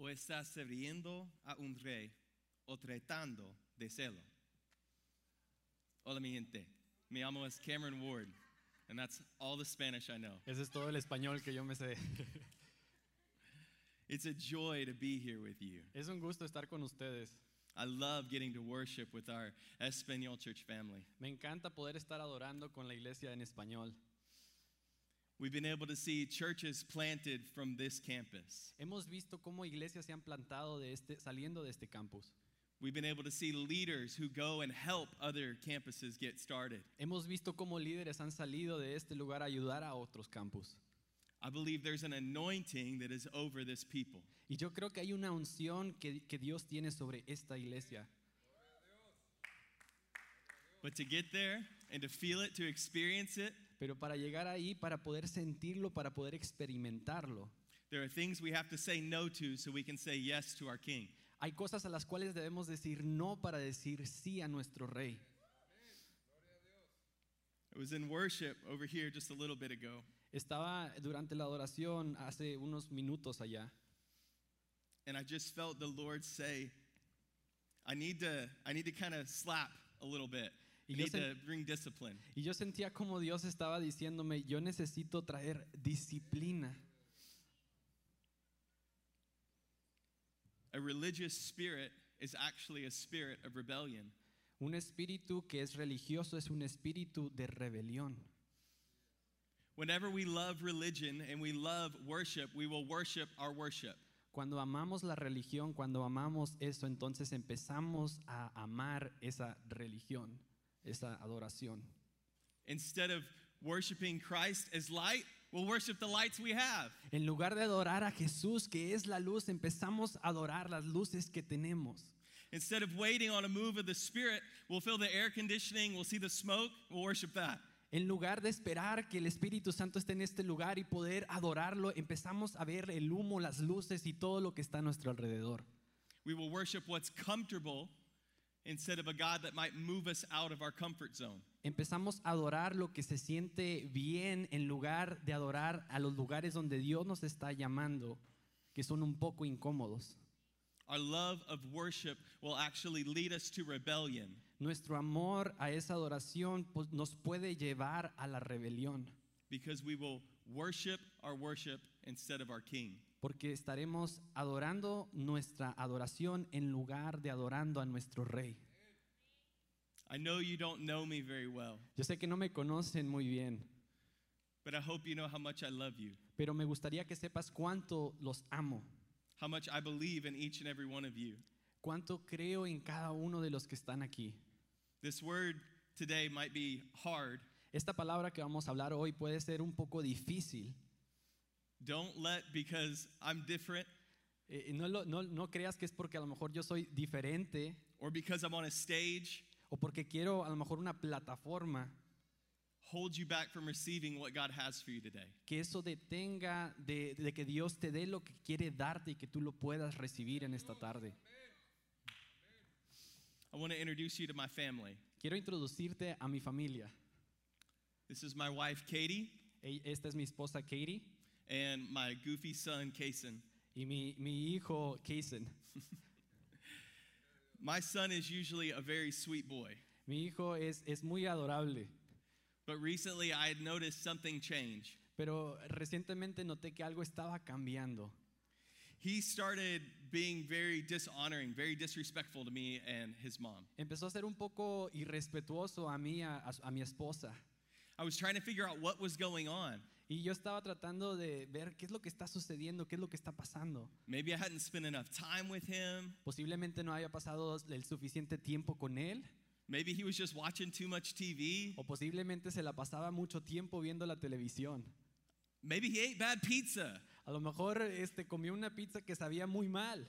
¿O estás sirviendo a un rey o tratando de serlo? Hola mi gente, me llamo es Cameron Ward, and that's all the Spanish I know. Ese es todo el español que yo me sé. It's a joy to be here with you. Es un gusto estar con ustedes. I love getting to worship with our Espanol church family. Me encanta poder estar adorando con la iglesia en español. We've been able to see churches planted from this campus. Hemos visto cómo iglesias se han plantado de este, saliendo de este campus. We've been able to see leaders who go and help other campuses get started. Hemos visto cómo líderes han salido de este lugar a ayudar a otros campus. I believe there's an anointing that is over this people. Y yo creo que hay una unción que, que Dios tiene sobre esta iglesia. But to get there and to feel it, to experience it, Pero para llegar ahí, para poder sentirlo, para poder experimentarlo, there are things we have to say no to so we can say yes to our King. hay cosas a las cuales debemos decir no para decir sí a nuestro rey. I was in worship over here just a little bit ago, Estaba durante la adoración hace unos minutos allá and I just felt the Lord say, I need to, I need to kind of slap a little bit. I Y yo need to bring discipline. y yo sentía como Dios estaba diciéndome, yo necesito traer disciplina. A religious spirit is actually a spirit of rebellion. Un espíritu que es religioso es un espíritu de rebelión. Whenever we love religion and we love worship, we will worship our worship. Cuando amamos la religión, cuando amamos eso, entonces empezamos a amar esa religión, esa adoración. Instead of worshiping Christ as light, we'll worship the lights we have. En lugar de adorar a Jesús, que es la luz, empezamos a adorar las luces que tenemos. Instead of waiting on a move of the Spirit, we'll feel the air conditioning, we'll see the smoke, we'll worship that. En lugar de esperar que el Espíritu Santo esté en este lugar y poder adorarlo, empezamos a ver el humo, las luces y todo lo que está a nuestro alrededor. We will worship what's comfortable instead of a God that might move us out of our comfort zone. Empezamos a adorar lo que se siente bien en lugar de adorar a los lugares donde Dios nos está llamando, que son un poco incómodos. Our love of worship will actually lead us to rebellion. Nuestro amor a esa adoración nos puede llevar a la rebelión, because we will worship our worship instead of our king. Porque estaremos adorando nuestra adoración en lugar de adorando a nuestro rey. I know you don't know me very well, Yo sé que no me conocen muy bien, but I hope you know how much I love you, pero me gustaría que sepas cuánto los amo, how much I believe in each and every one of you. cuánto creo en cada uno de los que están aquí. This word today might be hard. Esta palabra que vamos a hablar hoy puede ser un poco difícil. Don't let because I'm different Eh, no, lo- no- no creas que es porque a lo mejor yo soy diferente or because I'm on a stage o porque quiero a lo mejor una plataforma, hold you back from receiving what God has for you today. que eso detenga de, de que Dios te dé lo que quiere darte y que tú lo puedas recibir en esta tarde. I want to introduce you to my family. Quiero introducirte a mi familia. This is my wife Katie E- Esta es mi esposa Katie and my goofy son Kason. y mi, mi hijo Kason. My son is usually a very sweet boy, Mi hijo es, es muy adorable, but recently I had noticed something change. pero recientemente noté que algo estaba cambiando. He started being very dishonoring, very disrespectful to me and his mom. Empezó a ser un poco irrespetuoso a mí, a- a a mi esposa. I was trying to figure out what was going on. Y yo estaba tratando de ver qué es lo que está sucediendo, qué es lo que está pasando. Maybe I hadn't spent enough time with him. Posiblemente no haya pasado el suficiente tiempo con él, Maybe he was just watching too much TV. o posiblemente se la pasaba mucho tiempo viendo la televisión. Maybe he ate bad pizza. A lo mejor este, comió una pizza que sabía muy mal.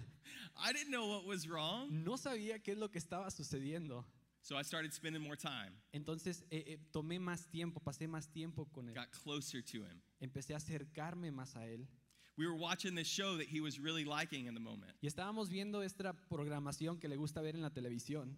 I didn't know what was wrong. No sabía qué es lo que estaba sucediendo. So I started spending more time, Entonces eh, eh, tomé más tiempo, pasé más tiempo con él. got closer to him. Empecé a acercarme más a él. We were watching this show that he was really liking in the moment. Y estábamos viendo esta programación que le gusta ver en la televisión.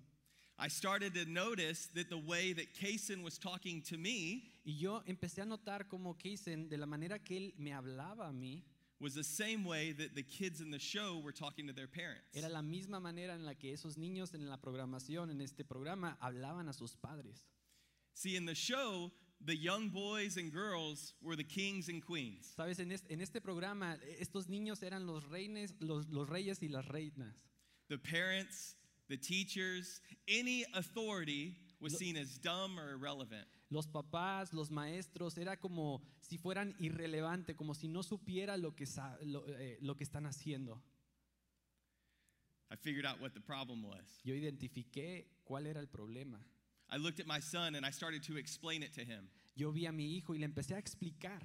I started to notice that the way that Kason was talking to me Y yo empecé a notar como Kason, de la manera que él me hablaba a mí, was the same way that the kids in the show were talking to their parents. Era la misma manera en la que esos niños en la programación, en este programa, hablaban a sus padres. See, in the show, the young boys and girls were the kings and queens. Sabes, en este, en este programa, estos niños eran los, reines, los, los reyes y las reinas. The parents, the teachers, any authority was seen as dumb or irrelevant. Los papás, los maestros, era como si fueran irrelevante, como si no supiera lo que, lo, eh, lo que están haciendo. I figured out what the problem was. Yo identifiqué cuál era el problema. I looked at my son and I started to explain it to him. Yo vi a mi hijo y le empecé a explicar.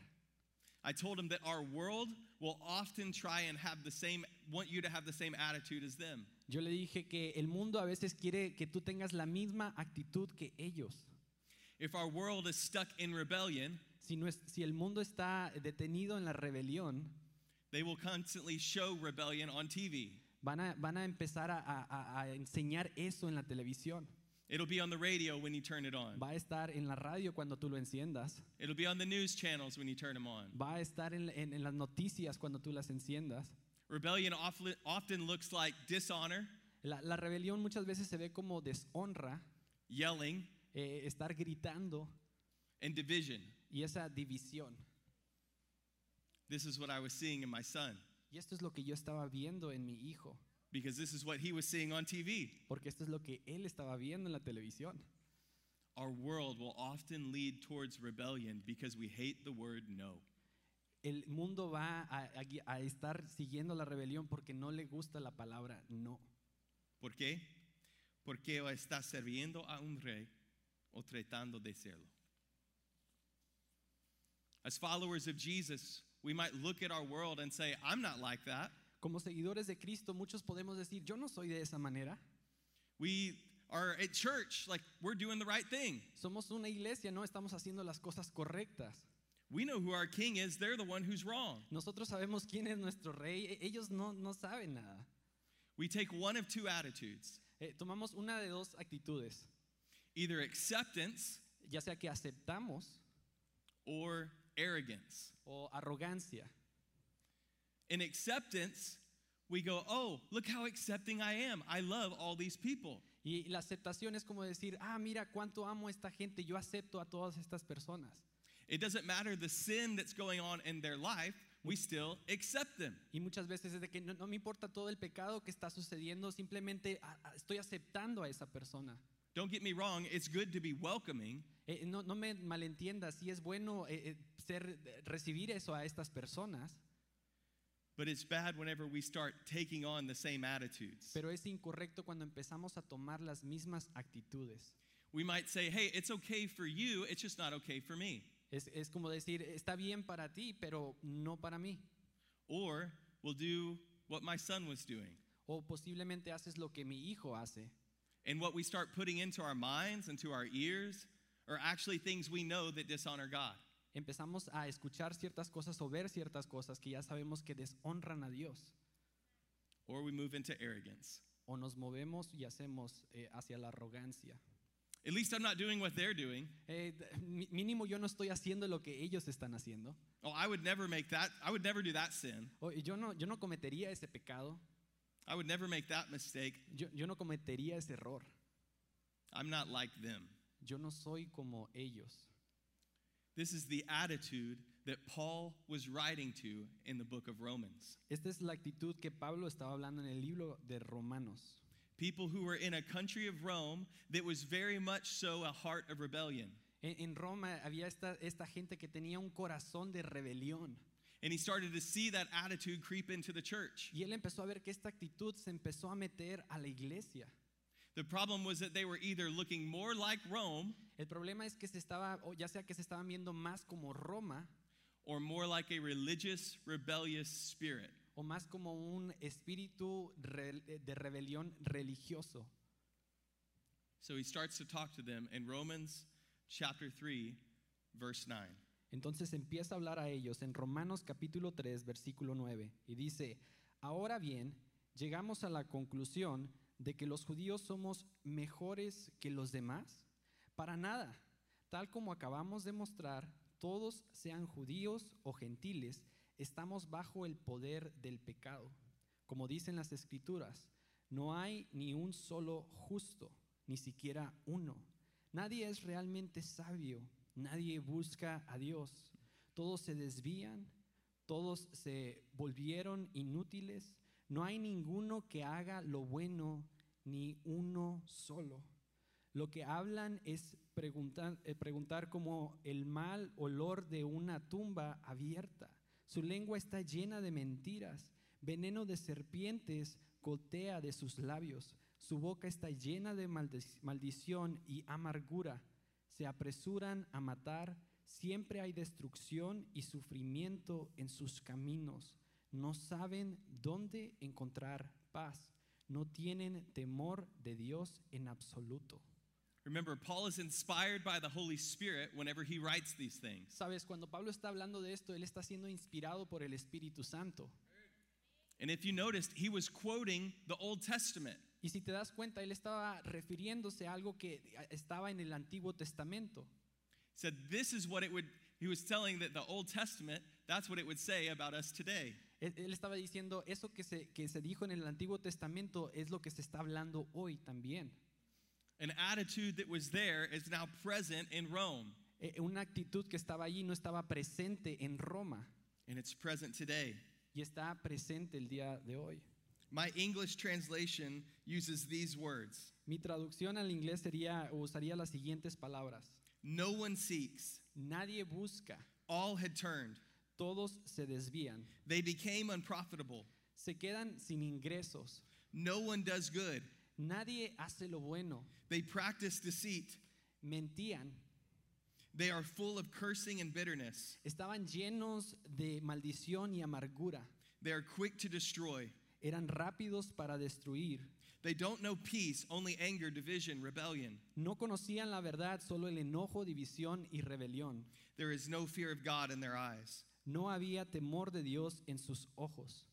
I told him that our world will often try and have the same, want you to have the same attitude as them. Yo le dije que el mundo a veces quiere que tú tengas la misma actitud que ellos. If our world is stuck in rebellion, Si, no es- si el mundo está detenido en la rebelión, they will constantly show rebellion on TV. van a, van a empezar a, a- a enseñar eso en la televisión. It'll be on the radio when you turn it on. Va a estar en la radio cuando tú lo enciendas. It'll be on the news channels when you turn them on. Va a estar en, en- en las noticias cuando tú las enciendas. Rebellion often, often looks like dishonor, La, la rebelión muchas veces se ve como deshonra, yelling, eh, estar gritando and division. y esa división. This is what I was seeing in my son Y esto es lo que yo estaba viendo en mi hijo, because this is what he was seeing on TV. porque esto es lo que él estaba viendo en la televisión. Our world will often lead towards rebellion because we hate the word no. El mundo va a, a a estar siguiendo la rebelión porque no le gusta la palabra no. ¿Por qué? Porque está sirviendo a un rey o tratando de serlo. As followers of Jesus, we might look at our world and say, I'm not like that. Como seguidores de Cristo, muchos podemos decir, yo no soy de esa manera. We are at church, like we're doing the right thing. Somos una iglesia, no estamos haciendo las cosas correctas. We know who our king is, they're the one who's wrong. Nosotros sabemos quién es nuestro rey, ellos no, no saben nada. We take one of two attitudes Eh, tomamos una de dos actitudes, either acceptance ya sea que aceptamos or arrogance. o arrogancia. In acceptance, we go, Oh, look how accepting I am. I love all these people. Y la aceptación es como decir, ah, mira cuánto amo a esta gente, yo acepto a todas estas personas. It doesn't matter the sin that's going on in their life, we still accept them. Y muchas veces es de que no, no me importa todo el pecado que está sucediendo, simplemente estoy aceptando a esa persona. Don't get me wrong, it's good to be welcoming, Eh, no, no me malentiendas, sí es bueno eh, eh, ser, recibir eso a estas personas, but it's bad whenever we start taking on the same attitudes. pero es incorrecto cuando empezamos a tomar las mismas actitudes. We might say, Hey, it's okay for you, it's just not okay for me. Es, es como decir, está bien para ti, pero no para mí. Or we'll do what my son was doing. O posiblemente haces lo que mi hijo hace. And what we start putting into our minds and to our ears are actually things we know that dishonor God. Empezamos a escuchar ciertas cosas o ver ciertas cosas que ya sabemos que deshonran a Dios. Or we move into arrogance. O nos movemos y hacemos eh, hacia la arrogancia. At least I'm not doing what they're doing. Eh, mínimo yo no estoy haciendo lo que ellos están haciendo. Oh, I would never make that, I would never do that sin. O y yo no, yo no cometería ese pecado. I would never make that mistake. Yo, yo no cometería ese error. I'm not like them. Yo no soy como ellos. This is the attitude that Paul was writing to in the book of Romans. Esta es la actitud que Pablo estaba hablando en el libro de Romanos. People who were in a country of Rome that was very much so a heart of rebellion. En, en Roma había esta, esta gente que tenía un corazón de rebelión. And he started to see that attitude creep into the church. Y él empezó a ver que esta actitud se empezó a meter a la iglesia. The problem was that they were either looking more like Rome El problema es que se estaba, o ya sea que se estaban viendo más como Roma or more like a religious, rebellious spirit. o más como un espíritu re- de rebelión religioso. So he starts to talk to them in Romans chapter 3, verse 9. Entonces empieza a hablar a ellos en Romanos capítulo 3, versículo 9, y dice, ahora bien, llegamos a la conclusión de que los judíos somos mejores que los demás. Para nada, tal como acabamos de mostrar, todos sean judíos o gentiles, estamos bajo el poder del pecado. Como dicen las escrituras, no hay ni un solo justo, ni siquiera uno. Nadie es realmente sabio, nadie busca a Dios. Todos se desvían, todos se volvieron inútiles. No hay ninguno que haga lo bueno, ni uno solo. Lo que hablan es preguntar, eh, preguntar como el mal olor de una tumba abierta. Su lengua está llena de mentiras. Veneno de serpientes gotea de sus labios. Su boca está llena de maldi- maldición y amargura. Se apresuran a matar. Siempre hay destrucción y sufrimiento en sus caminos. No saben dónde encontrar paz. No tienen temor de Dios en absoluto. Remember, Paul is inspired by the Holy Spirit whenever he writes these things. Sabes, cuando Pablo está hablando de esto, él está siendo inspirado por el Espíritu Santo. And if you noticed, he was quoting the Old Testament. Y si te das cuenta, él estaba refiriéndose a algo que estaba en el Antiguo Testamento. Said, This is what it would, he was telling that the Old Testament, that's what it would say about us today. Él, estaba diciendo, eso que se, que se dijo en el Antiguo Testamento es lo que se está hablando hoy también. An attitude that was there is now present in Rome, Eh, una actitud que estaba allí no estaba presente en Roma and it's present today. y está presente el día de hoy. My English translation uses these words Mi traducción al inglés sería, usaría las siguientes palabras. No one seeks, Nadie busca, all had turned, todos se desvían, they became unprofitable. se quedan sin ingresos, No one does good, nadie hace lo bueno, they practice deceit. mentían, They are full of cursing and bitterness. estaban llenos de maldición y amargura, They are quick to destroy. Eran rápidos para destruir, They don't know peace, only anger, division, rebellion. no conocían la verdad, solo el enojo, división y rebelión. There is no fear of God in their eyes. No había temor de Dios en sus ojos.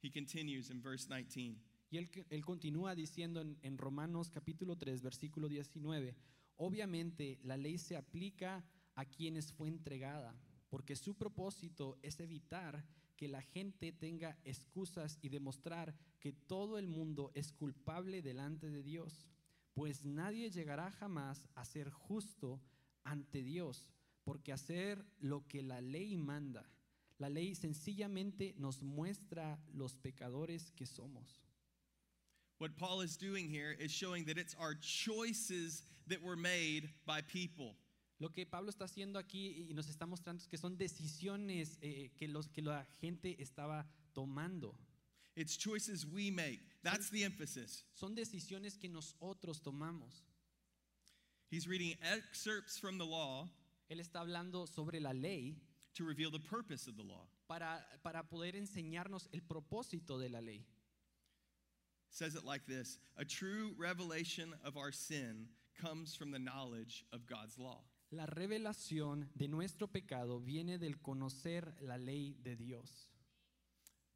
He continues in verse 19. Y él, él continúa diciendo en, en Romanos capítulo 3, versículo 19, obviamente la ley se aplica a quienes fue entregada, porque su propósito es evitar que la gente tenga excusas y demostrar que todo el mundo es culpable delante de Dios, pues nadie llegará jamás a ser justo ante Dios, porque hacer lo que la ley manda, la ley sencillamente nos muestra los pecadores que somos. What Paul is doing here is showing that it's our choices that were made by people. Lo que Pablo está haciendo aquí y nos está mostrando es que son decisiones eh, que, los, que la gente estaba tomando. It's choices we make. That's the emphasis. Son decisiones que nosotros tomamos. He's reading excerpts from the law Él está hablando sobre la ley to reveal the purpose of the law. para, para poder enseñarnos el propósito de la ley. says it like this A true revelation of our sin comes from the knowledge of God's law. La revelación de nuestro pecado viene del conocer la ley de Dios.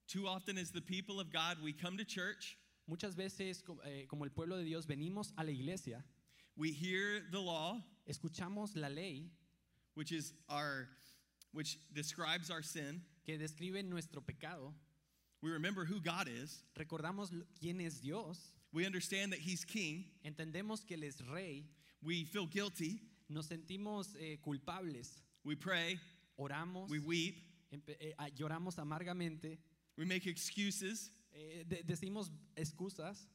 Too often, as the people of God, we come to church, Muchas veces, eh, como el pueblo de Dios, venimos a la iglesia, we hear the law, escuchamos la ley which is our which describes our sin. que describe nuestro pecado, We remember who God is. recordamos quién es Dios, We understand that He's King. entendemos que Él es rey, We feel guilty. Nos sentimos eh, culpables, We pray. oramos, We weep. eh, lloramos amargamente, We make excuses. eh, de- decimos excusas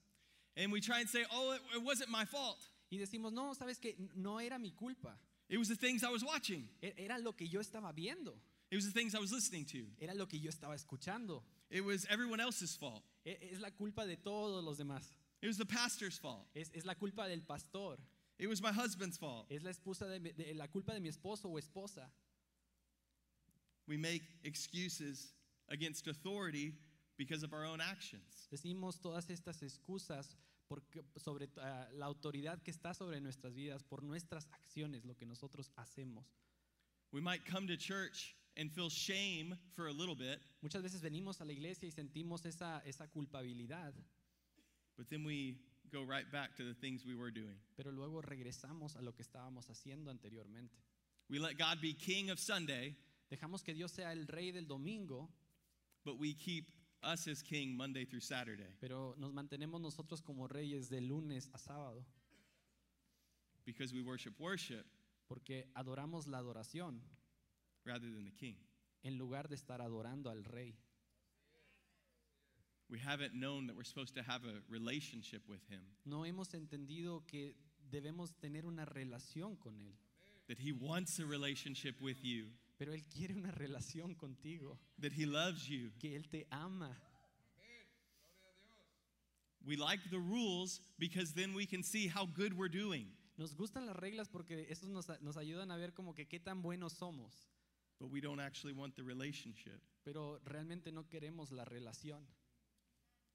And we try and say, oh, it, it wasn't my fault. y decimos, no, sabes que no era mi culpa, It was the things I was watching, era lo que yo estaba viendo, it was the things I was listening to. era lo que yo estaba escuchando, It was everyone else's fault. Es la culpa de todos los demás, It was the pastor's fault. es, es la culpa del pastor, It was my husband's fault. es la, esposa de, de- la culpa de mi esposo o esposa. We make excuses against authority because of our own actions. Decimos todas estas excusas porque, sobre ah, la autoridad que está sobre nuestras vidas por nuestras acciones, lo que nosotros hacemos. We might come to church and feel shame for a little bit, Muchas veces venimos a la iglesia y sentimos esa, esa culpabilidad, but then we go right back to the things we were doing. pero luego regresamos a lo que estábamos haciendo anteriormente. We let God be king of Sunday, Dejamos que Dios sea el rey del domingo, but we keep us as king Monday through Saturday pero nos mantenemos nosotros como reyes de lunes a sábado, because we worship worship porque adoramos la adoración rather than the king. en lugar de estar adorando al rey. We haven't known that we're supposed to have a relationship with him, No hemos entendido que debemos tener una relación con Él, that he wants a relationship with you, pero Él quiere una relación contigo, that he loves you. que Él te ama. We like the rules because then we can see how good we're doing. Nos gustan las reglas porque eso nos, nos ayudan a ver como que qué tan buenos somos, But we don't actually want the relationship. pero realmente no queremos la relación.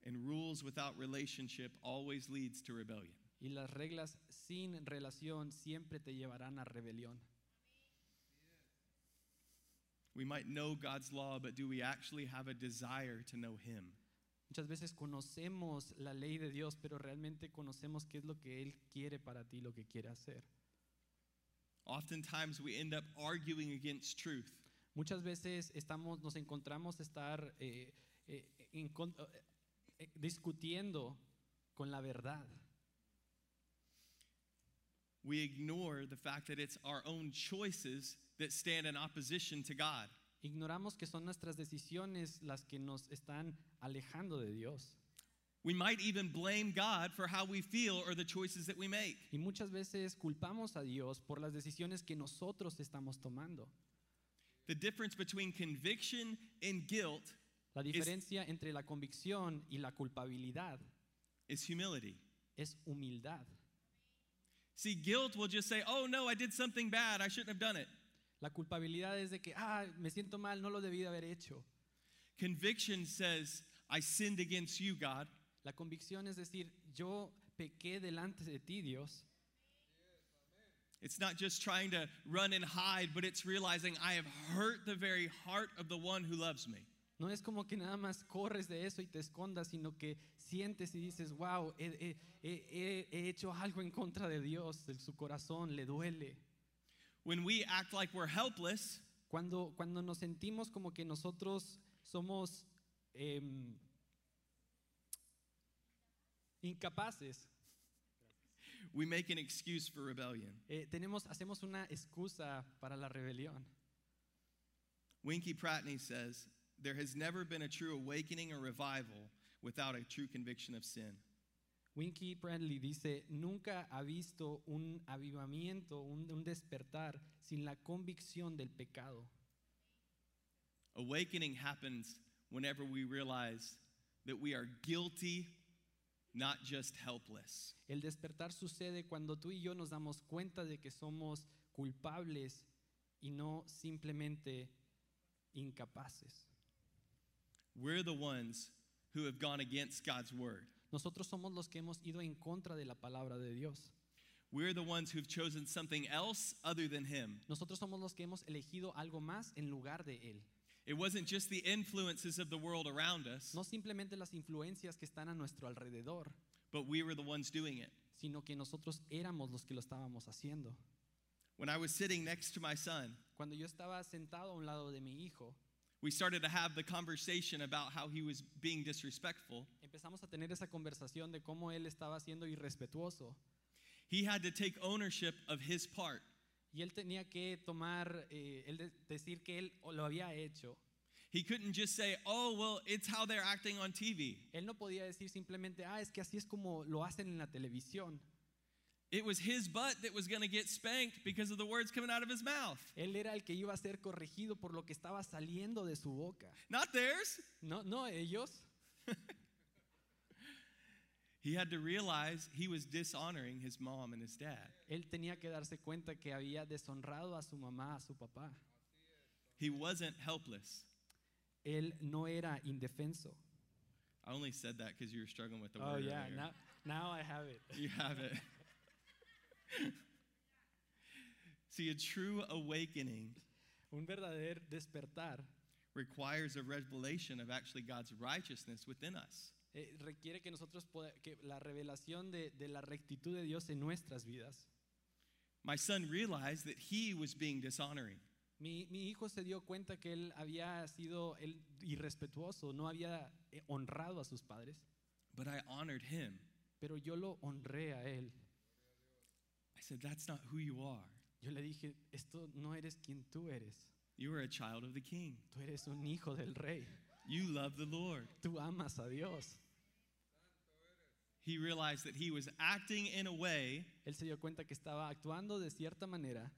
And rules without relationship always leads to rebellion. Y las reglas sin relación siempre te llevarán a rebelión. We might know God's law, but do we actually have a desire to know him? Muchas veces conocemos la ley de Dios, pero realmente conocemos qué es lo que Él quiere para ti, lo que quiere hacer. Oftentimes we end up arguing against truth. Muchas veces estamos, nos encontramos estar eh, eh, en Eh, discutiendo con la verdad. We ignore the fact that it's our own choices that stand in opposition to God. Ignoramos que son nuestras decisiones las que nos están alejando de Dios. We might even blame God for how we feel or the choices that we make. Y muchas veces culpamos a Dios por las decisiones que nosotros estamos tomando. The difference between conviction and guilt La diferencia entre la convicción y la culpabilidad is humility. es humildad. See, guilt will just say, oh no, I did something bad, I shouldn't have done it. La culpabilidad es de que, ah, me siento mal, no lo debí de haber hecho. Conviction says, I sinned against you, God. La convicción es decir, yo pequé delante de ti, Dios. It's not just trying to run and hide, but it's realizing I have hurt the very heart of the one who loves me. No es como que nada más corres de eso y te escondas, sino que sientes y dices, wow, he, he- he- he hecho algo en contra de Dios, de su corazón le duele. When we act like we're helpless, Cuando, cuando nos sentimos como que nosotros somos em, incapaces, we make an excuse for rebellion. eh, tenemos, hacemos una excusa para la rebelión. Winky Pratney says, There has never been a true awakening or revival without a true conviction of sin. Winkie Bradley dice, nunca ha visto un avivamiento, un, un despertar sin la convicción del pecado. Awakening happens whenever we realize that we are guilty, not just helpless. El despertar sucede cuando tú y yo nos damos cuenta de que somos culpables y no simplemente incapaces. We're the ones who have gone against God's word. Nosotros somos los que hemos ido en contra de la palabra de Dios. We're the ones who've chosen something else other than Him. Nosotros somos los que hemos elegido algo más en lugar de Él. It wasn't just the influences of the world around us, No simplemente las influencias que están a nuestro alrededor, but we were the ones doing it. sino que nosotros éramos los que lo estábamos haciendo. When I was sitting next to my son, Cuando yo estaba sentado a un lado de mi hijo, we started to have the conversation about how he was being disrespectful. empezamos a tener esa conversación de cómo él estaba siendo irrespetuoso He had to take ownership of his part. y él tenía que tomar, eh, él de- decir que él lo había hecho. He couldn't just say, oh, well, it's how they're acting on TV. Él no podía decir simplemente, ah, es que así es como lo hacen en la televisión. It was his butt that was going to get spanked because of the words coming out of his mouth, Él era el que iba a ser corregido por lo que estaba saliendo de su boca. not theirs. No, no ellos. He had to realize he was dishonoring his mom and his dad. Él tenía que darse cuenta que había deshonrado a su mamá, a su papá. He wasn't helpless. Él no era indefenso. I only said that because you were struggling with the Oh word. yeah, earlier. now, now I have it. You have it. See, a true awakening Un verdadero despertar requires a revelation of actually God's righteousness within us. eh, requiere que nosotros poda- que la revelación de, de la rectitud de Dios en nuestras vidas. My son realized that he was being dishonoring. Mi, mi hijo se dio cuenta que él había sido él, irrespetuoso, no había eh, honrado a sus padres, but I honored him. pero yo lo honré a él. I said, That's not who you are. Yo le dije, esto no eres quien tú eres, You are a child of the king. tú eres un hijo del rey, You love the Lord. tú amas a Dios. He realized that he was acting in a way Él se dio cuenta que estaba actuando de cierta manera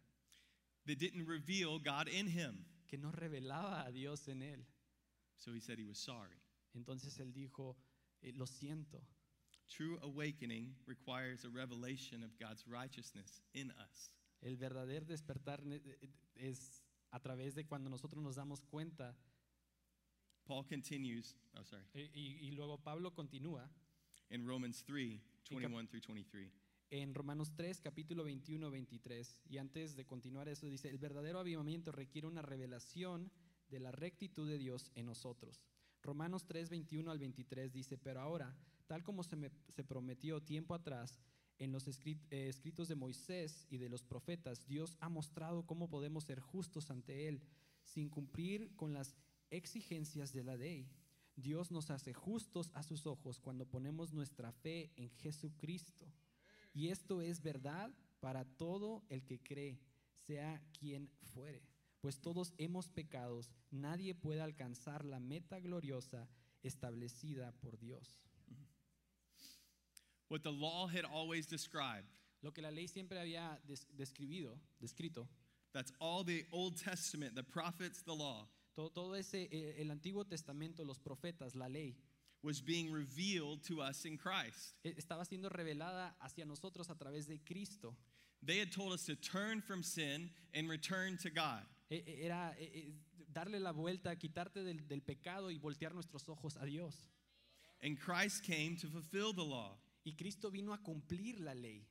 that didn't reveal God in him. que no revelaba a Dios en él. So he said he was sorry. Entonces él dijo, "Eh, lo siento. True awakening requires a revelation of God's righteousness in us. El verdadero despertar es a través de cuando nosotros nos damos cuenta. Paul continues, oh, sorry, Y, y luego Pablo continúa in Romans 3 21 through 23. en Romanos 3, capítulo 21, 23. Y antes de continuar eso dice, el verdadero avivamiento requiere una revelación de la rectitud de Dios en nosotros. Romanos 3, 21 al 23 dice, pero ahora, tal como se, me- se prometió tiempo atrás en los eh, escritos de Moisés y de los profetas, Dios ha mostrado cómo podemos ser justos ante Él sin cumplir con las exigencias de la ley. Dios nos hace justos a sus ojos cuando ponemos nuestra fe en Jesucristo. Y esto es verdad para todo el que cree, sea quien fuere. Pues todos hemos pecados, nadie puede alcanzar la meta gloriosa establecida por Dios. What the law had always described, Lo que la ley siempre había des- describido, descrito, that's all the Old Testament, the prophets, the law, todo, todo ese, el Antiguo Testamento, los profetas, la ley, was being revealed to us in Christ. estaba siendo revelada hacia nosotros a través de Cristo. They had told us to turn from sin and return to God. Era darle la vuelta, quitarte del, del pecado y voltear nuestros ojos a Dios. And Christ came to fulfill the law. Y Cristo vino a cumplir la ley.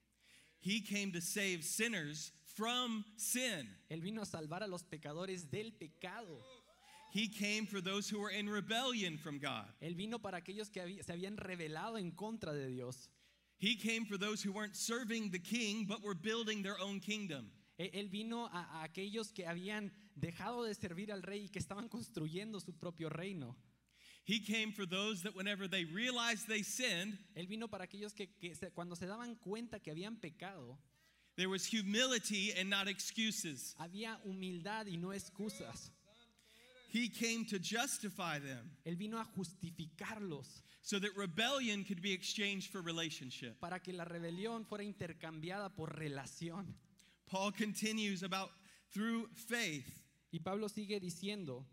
He came to save sinners from sin. Él vino a salvar a los pecadores del pecado. He came for those who were in rebellion from God. Él vino para aquellos que se habían rebelado en contra de Dios. He came for those who weren't serving the king but were building their own kingdom. Él, vino a, a aquellos que habían dejado de servir al rey y que estaban construyendo su propio reino. He came for those that whenever they realized they sinned, Él vino para aquellos que, que se- cuando se daban cuenta que habían pecado, there was humility and not excuses. había humildad y no excusas. He came to justify them Él vino a justificarlos so that rebellion could be exchanged for relationship. para que la rebelión fuera intercambiada por relación. Paul continues about through faith, Y Pablo sigue diciendo,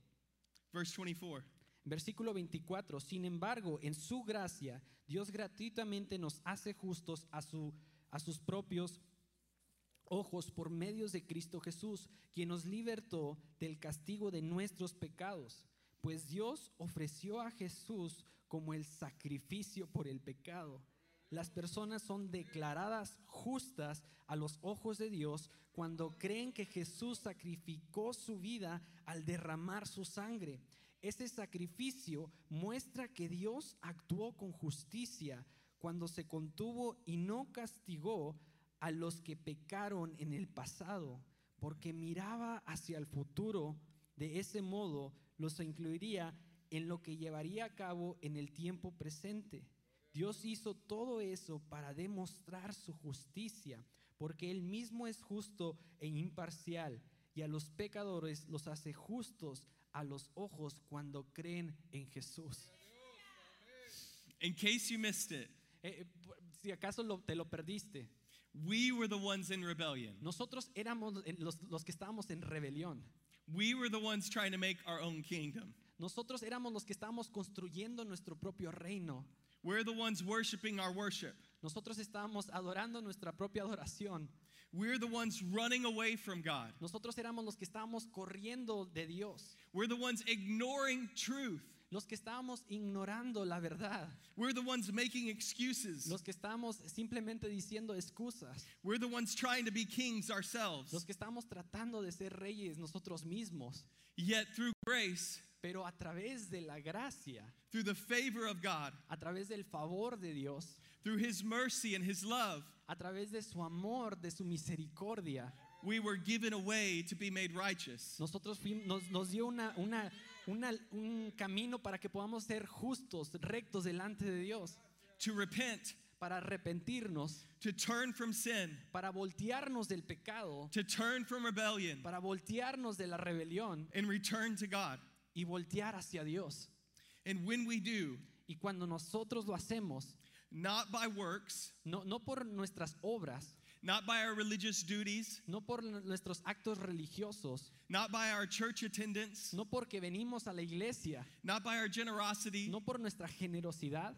verse 24. Versículo 24, sin embargo, en su gracia, Dios gratuitamente nos hace justos a, su, a sus propios ojos por medios de Cristo Jesús, quien nos libertó del castigo de nuestros pecados. Pues Dios ofreció a Jesús como el sacrificio por el pecado. Las personas son declaradas justas a los ojos de Dios cuando creen que Jesús sacrificó su vida al derramar su sangre. Ese sacrificio muestra que Dios actuó con justicia cuando se contuvo y no castigó a los que pecaron en el pasado, porque miraba hacia el futuro. De ese modo los incluiría en lo que llevaría a cabo en el tiempo presente. Dios hizo todo eso para demostrar su justicia, porque Él mismo es justo e imparcial, y a los pecadores los hace justos a los ojos cuando creen en Jesús. In case you missed it, Eh, eh, si acaso lo- te lo perdiste, we were the ones in rebellion. nosotros éramos los, los que estábamos en rebelión. We were the ones trying to make our own kingdom. Nosotros éramos los que estábamos construyendo nuestro propio reino. We're the ones worshiping our worship. Nosotros estábamos adorando nuestra propia adoración. We're the ones running away from God. Nosotros éramos los que estábamos corriendo de Dios. We're the ones ignoring truth. Los que estábamos ignorando la verdad. We're the ones making excuses. Los que estábamos simplemente diciendo excusas. We're the ones trying to be kings ourselves. Los que estábamos tratando de ser reyes nosotros mismos. Yet through grace, Pero a través de la gracia, through the favor of God, a través del favor de Dios, through his mercy and his love, a través de su amor, de su misericordia, we were given a way to be made righteous. Nosotros fuim- nos, nos dio una, una, una- un camino para que podamos ser justos, rectos delante de Dios, to repent, para arrepentirnos, to turn from sin, para voltearnos del pecado, to turn from rebellion, para voltearnos de la rebelión. And return to God. y voltear hacia Dios. And when we do, Y cuando nosotros lo hacemos, not by works, no, no por nuestras obras, not by our religious duties, no por nuestros actos religiosos, not by our church attendance, no porque venimos a la iglesia, not by our generosity, no por nuestra generosidad,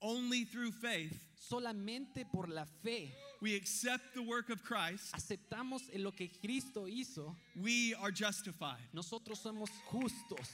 only through faith, solamente por la fe. we accept the work of Christ, Aceptamos en lo que Cristo hizo, we are justified nosotros somos justos,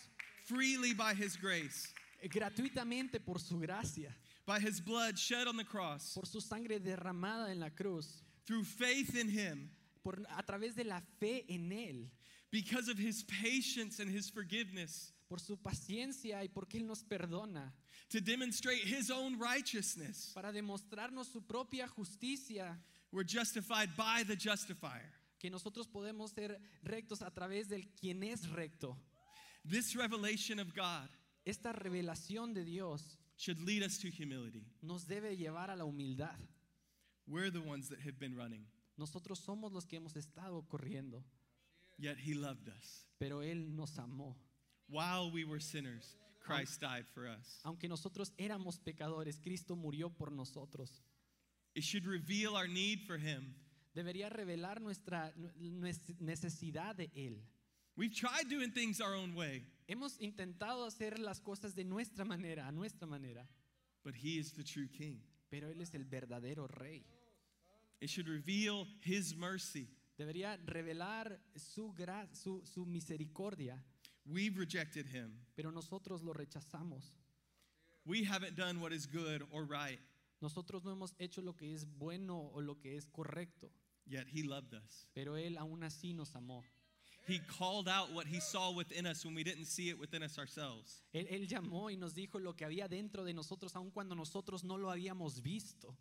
freely by His grace, gratuitamente por su gracia, by His blood shed on the cross, por su sangre derramada en la cruz, through faith in Him, por, a través de la fe en Él, because of His patience and His forgiveness, por su paciencia y porque Él nos perdona, to demonstrate His own righteousness. para demostrarnos su propia justicia, We're justified by the justifier. que nosotros podemos ser rectos a través del quien es recto. This revelation of God Esta revelación de Dios should lead us to humility. nos debe llevar a la humildad. We're the ones that have been running, Nosotros somos los que hemos estado corriendo, yet He loved us. pero Él nos amó. While we were sinners, Christ died for us. Aunque nosotros éramos pecadores, Cristo murió por nosotros. It should reveal our need for Him. Debería revelar nuestra nues- necesidad de Él. We've tried doing things our own way, Hemos intentado hacer las cosas de nuestra manera, a nuestra manera, but He is the true King. pero Él es el verdadero Rey. It should reveal His mercy. Debería revelar su, su, su misericordia, We've rejected Him. pero nosotros lo rechazamos. We haven't done what is good or right, Nosotros no hemos hecho lo que es bueno o lo que es correcto, yet He loved us. pero Él aún así nos amó. He called out what He saw within us when we didn't see it within us ourselves. Él, él llamó y nos dijo lo que había dentro de nosotros, aun cuando nosotros no lo habíamos visto.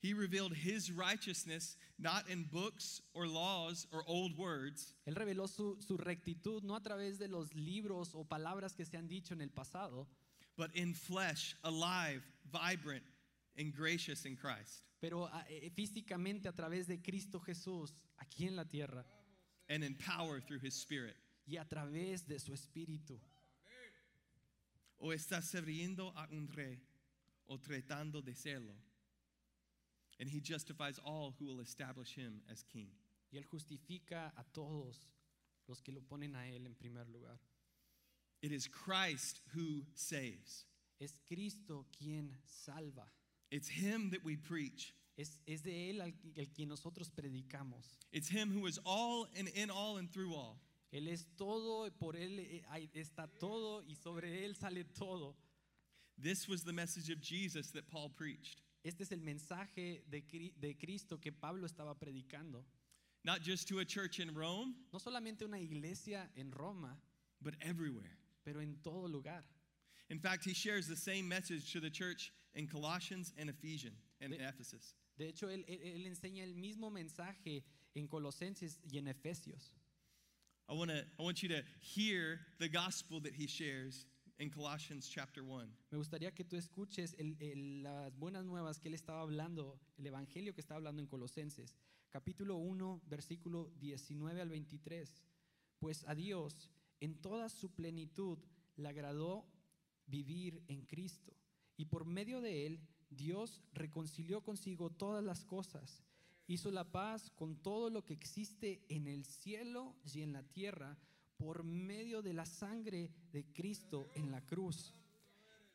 He revealed His righteousness not in books or laws or old words, Él reveló su, su rectitud no a través de los libros o palabras que se han dicho en el pasado, but in flesh, alive, vibrant, and gracious in Christ, pero eh, físicamente a través de Cristo Jesús aquí en la tierra and in power through His Spirit. y a través de su espíritu. O está sirviendo a un rey o tratando de serlo. And He justifies all who will establish Him as king. Y Él justifica a todos los que lo ponen a Él en primer lugar. It is Christ who saves. Es Cristo quien salva. It's Him that we preach. Es, es de Él al, el quien nosotros predicamos. It's Him who is all and in all and through all. Él es todo, por Él eh, está todo y sobre Él sale todo. This was the message of Jesus that Paul preached. Este es el mensaje de, de Cristo que Pablo estaba predicando. Not just to a church in Rome, No solamente una iglesia en Roma, but everywhere. pero en todo lugar. In fact, he shares the same message to the church in Colossians and Ephesians and De- Ephesus. De hecho, él, él- él enseña el mismo mensaje en Colosenses y en Efesios. I want to I want you to hear the gospel that he shares in Colossians chapter 1. Me gustaría que tú escuches el- el- las buenas nuevas que él estaba hablando, el evangelio que estaba hablando en Colosenses, capítulo 1, versículo 19 al 23. Pues a Dios, en toda su plenitud, le agradó vivir en Cristo. Y por medio de él, Dios reconcilió consigo todas las cosas. Hizo la paz con todo lo que existe en el cielo y en la tierra por medio de la sangre de Cristo en la cruz.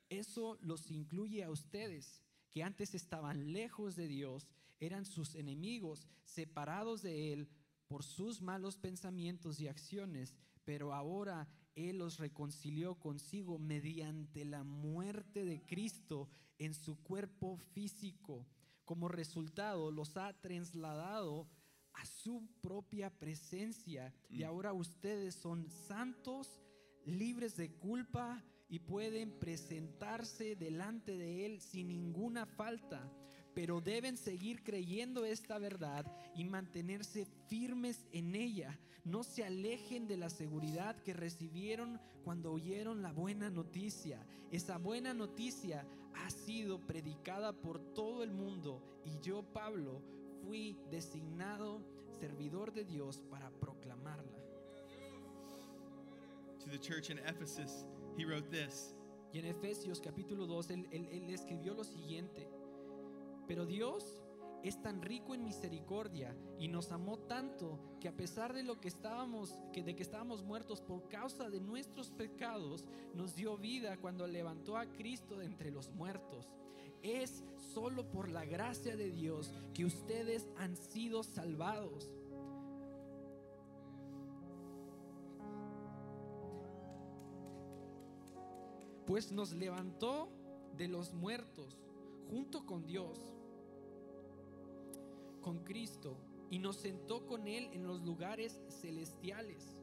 Eso los incluye a ustedes, que antes estaban lejos de Dios, eran sus enemigos, separados de Él por sus malos pensamientos y acciones, pero ahora Él los reconcilió consigo mediante la muerte de Cristo en su cuerpo físico. Como resultado, los ha trasladado a su propia presencia y Mm. ahora ustedes son santos, libres de culpa y pueden presentarse delante de Él sin ninguna falta. Pero deben seguir creyendo esta verdad y mantenerse firmes en ella. No se alejen de la seguridad que recibieron cuando oyeron la buena noticia. Esa buena noticia ha sido predicada por todo el mundo y yo, Pablo, fui designado servidor de Dios para proclamarla. To the church in Ephesus, he wrote this Y en Efesios capítulo 2, él, él- él escribió lo siguiente, pero Dios es tan rico en misericordia y nos amó tanto que a pesar de lo que estábamos, que de que estábamos muertos por causa de nuestros pecados, nos dio vida cuando levantó a Cristo de entre los muertos. Es solo por la gracia de Dios que ustedes han sido salvados. pues nos levantó de los muertos junto con Dios, con Cristo, y nos sentó con Él en los lugares celestiales.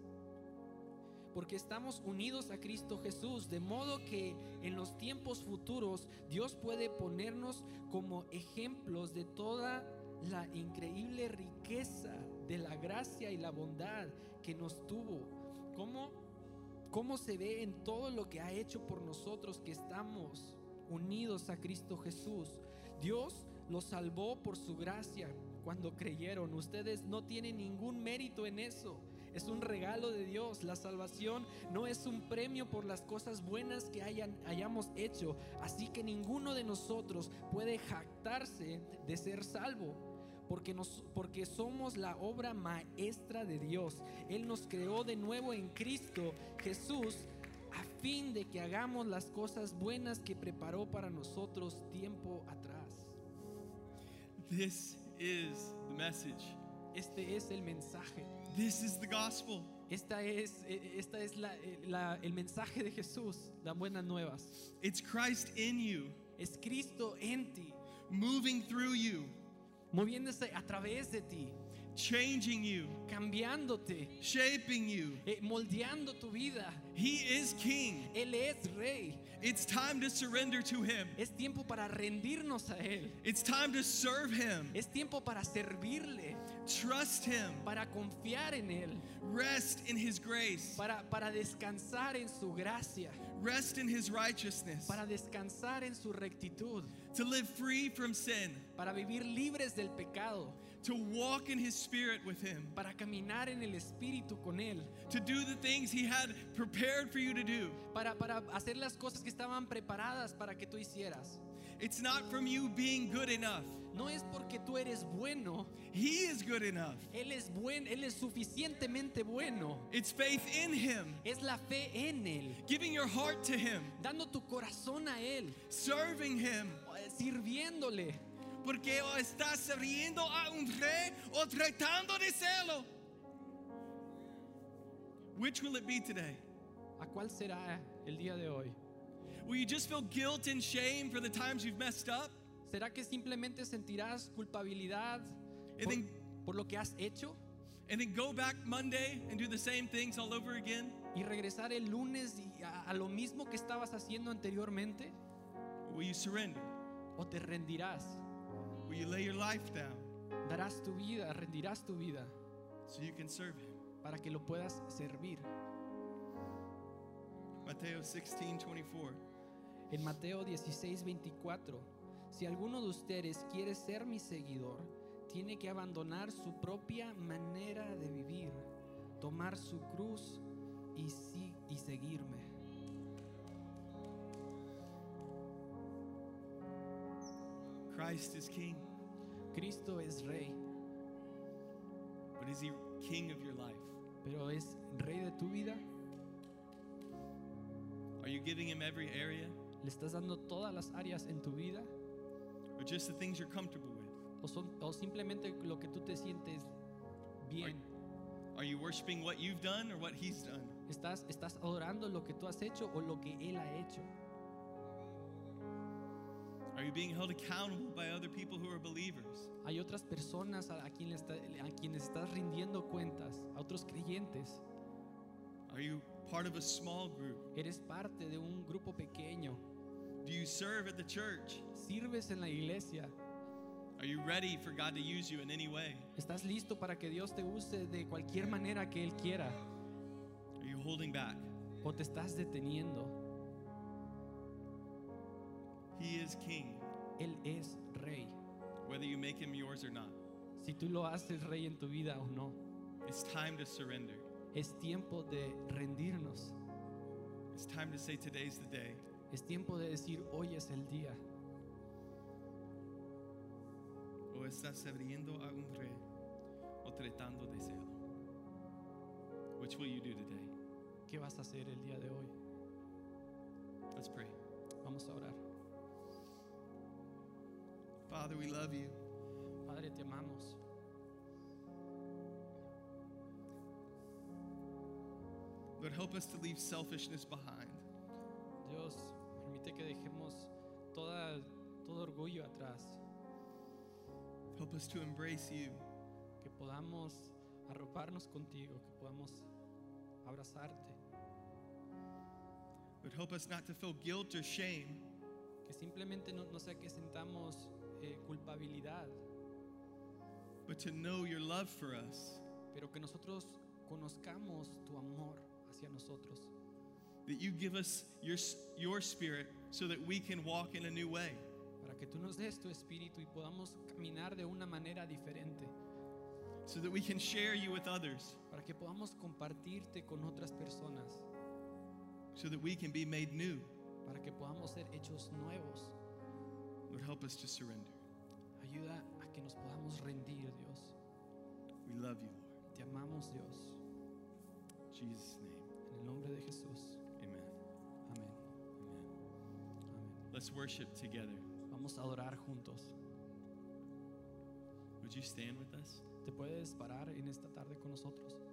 Porque estamos unidos a Cristo Jesús, de modo que en los tiempos futuros Dios puede ponernos como ejemplos de toda la increíble riqueza de la gracia y la bondad que nos tuvo. ¿Cómo? cómo se ve en todo lo que ha hecho por nosotros que estamos unidos a Cristo Jesús. Dios los salvó por su gracia cuando creyeron. Ustedes no tienen ningún mérito en eso. Es un regalo de Dios. La salvación no es un premio por las cosas buenas que hayan, hayamos hecho. Así que ninguno de nosotros puede jactarse de ser salvo porque, nos, porque somos la obra maestra de Dios. Él nos creó de nuevo en Cristo Jesús fin de que hagamos las cosas buenas que preparó para nosotros tiempo atrás. This is the message. Este es el mensaje. This is the gospel. Esta es, eh, esta es la- eh, la- el mensaje de Jesús, las buenas nuevas. It's Christ in you, Es Cristo en ti, moving through you, moviéndose a través de ti, changing you, cambiándote, shaping you. eh, moldeando tu vida. He is king. Él es rey. It's time to surrender to him. Es tiempo para rendirnos a Él. It's time to serve him. Es tiempo para servirle, Trust him. para confiar en Él, Rest in his grace. para, para descansar en su gracia, Rest in his righteousness. para descansar en su rectitud, To live free from sin. para vivir libres del pecado, To walk in his spirit with him. para caminar en el Espíritu con Él, To do the things he had prepared for you to do. para, para hacer las cosas que estaban preparadas para que tú hicieras. It's not from you being good enough. No es porque tú eres bueno, He is good enough. Él es buen, Él es suficientemente bueno. It's faith in him. Es la fe en Él, Giving your heart to him. dando tu corazón a Él, Serving him. sirviéndole. Porque o estás sirviendo a un rey o tratando de serlo. Which will it be today? ¿A cuál será el día de hoy? Will you just feel guilt and shame for the times you've messed up? ¿Será que simplemente sentirás culpabilidad And por, then, por lo que has hecho and then go back Monday and do the same things all over again? y regresar el lunes y a, a lo mismo que estabas haciendo anteriormente? Or will you surrender? ¿O te rendirás? Will you lay your life down Darás tu vida, rendirás tu vida so you can serve him? para que lo puedas servir. Mateo 16 24. En Mateo 16, 24, si alguno de ustedes quiere ser mi seguidor, tiene que abandonar su propia manera de vivir, tomar su cruz y, sí- y seguirme. Christ is king, Cristo es rey, but is he king of your life? pero es rey de tu vida. Are you giving him every area ¿Le estás dando todas las áreas en tu vida? or just the things you're comfortable with? ¿O, son, o simplemente lo que tú te sientes bien? Are you worshiping what you've done or what he's done? ¿Estás, ¿Estás adorando lo que tú has hecho o lo que Él ha hecho? Are you being held accountable by other people who are believers? Hay otras personas a, a quien está- a quienes estás rindiendo cuentas, a otros creyentes. Are you part of a small group? Eres parte de un grupo pequeño. Do you serve at the church? Sirves en la iglesia. Are you ready for God to use you in any way? ¿Estás listo para que Dios te use de cualquier manera que Él quiera? Are you holding back? ¿O te estás deteniendo? He is king, Él es rey. whether you make him yours or not. Si tú lo haces rey en tu vida o no, It's time to surrender. es tiempo de rendirnos. It's time to say today's the day. Es tiempo de decir, hoy es el día. O estás sirviendo a un rey o tratando de serlo. Which will you do today? ¿Qué vas a hacer el día de hoy? Let's pray. Vamos a orar. Father, we love you. Padre, te amamos. Lord, help us to leave selfishness behind. Dios, permite que dejemos toda, todo orgullo atrás, Help us to embrace you. que podamos arroparnos contigo, que podamos abrazarte, But help us not to feel guilt or shame, que simplemente no, no sea que sentamos eh, culpabilidad, but to know your love for us. pero que nosotros conozcamos tu amor hacia nosotros, That you give us your, your spirit so that we can walk in a new way. para que tú nos des tu espíritu y podamos caminar de una manera diferente, So that we can share you with others. para que podamos compartirte con otras personas, So that we can be made new. para que podamos ser hechos nuevos. Lord, help us to surrender. Ayuda a que nos podamos rendir, Dios. We love you, Lord. Te amamos, Dios. In Jesus' name. En el nombre de Jesús. Amen. Amén. Amen. Amén. Let's worship together. Vamos a adorar juntos. Would you stand with us? ¿Te puedes parar en esta tarde con nosotros?